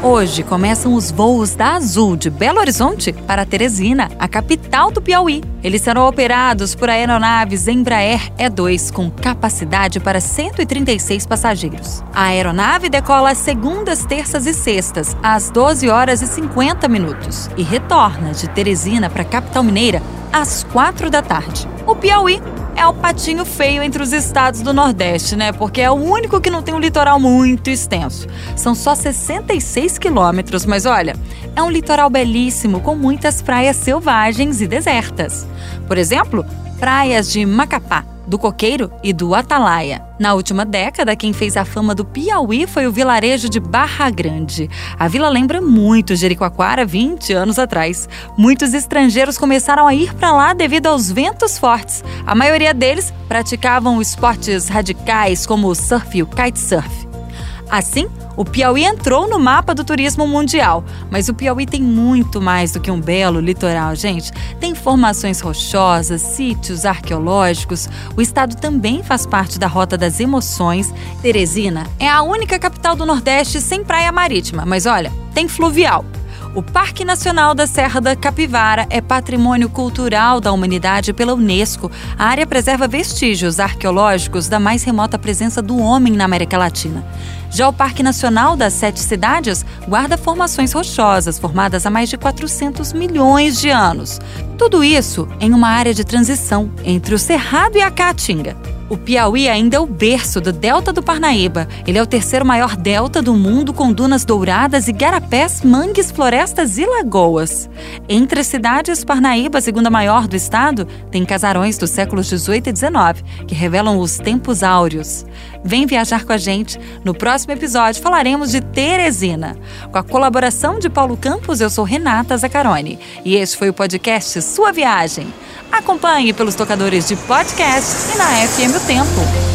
Hoje começam os voos da Azul de Belo Horizonte para Teresina, a capital do Piauí. Eles serão operados por aeronaves Embraer E2 com capacidade para 136 passageiros. A aeronave decola às segundas, terças e sextas, às 12 horas e 50 minutos, e retorna de Teresina para a capital mineira às 4 da tarde. O Piauí é o patinho feio entre os estados do Nordeste, né? Porque é o único que não tem um litoral muito extenso. São só 66 quilômetros, mas olha, é um litoral belíssimo com muitas praias selvagens e desertas. Por exemplo, praias de Macapá, do Coqueiro e do Atalaia. Na última década, quem fez a fama do Piauí foi o vilarejo de Barra Grande. A vila lembra muito Jericoacoara 20 anos atrás. Muitos estrangeiros começaram a ir para lá devido aos ventos fortes. A maioria deles praticavam esportes radicais como o surf e o kitesurf. Assim, o Piauí entrou no mapa do turismo mundial, mas o Piauí tem muito mais do que um belo litoral, gente. Tem formações rochosas, sítios arqueológicos. O estado também faz parte da Rota das Emoções. Teresina é a única capital do Nordeste sem praia marítima, mas olha, tem fluvial. O Parque Nacional da Serra da Capivara é patrimônio cultural da humanidade pela Unesco. A área preserva vestígios arqueológicos da mais remota presença do homem na América Latina. Já o Parque Nacional das Sete Cidades guarda formações rochosas formadas há mais de 400 milhões de anos. Tudo isso em uma área de transição entre o Cerrado e a Caatinga. O Piauí ainda é o berço do Delta do Parnaíba. Ele é o terceiro maior delta do mundo, com dunas douradas, igarapés, mangues, florestas e lagoas. Entre as cidades, Parnaíba, a segunda maior do estado, tem casarões dos séculos 18 e 19, que revelam os tempos áureos. Vem viajar com a gente. No próximo episódio falaremos de Teresina. Com a colaboração de Paulo Campos, eu sou Renata Zacaroni. E este foi o podcast Sua Viagem. Acompanhe pelos tocadores de podcast e na FM Tempo.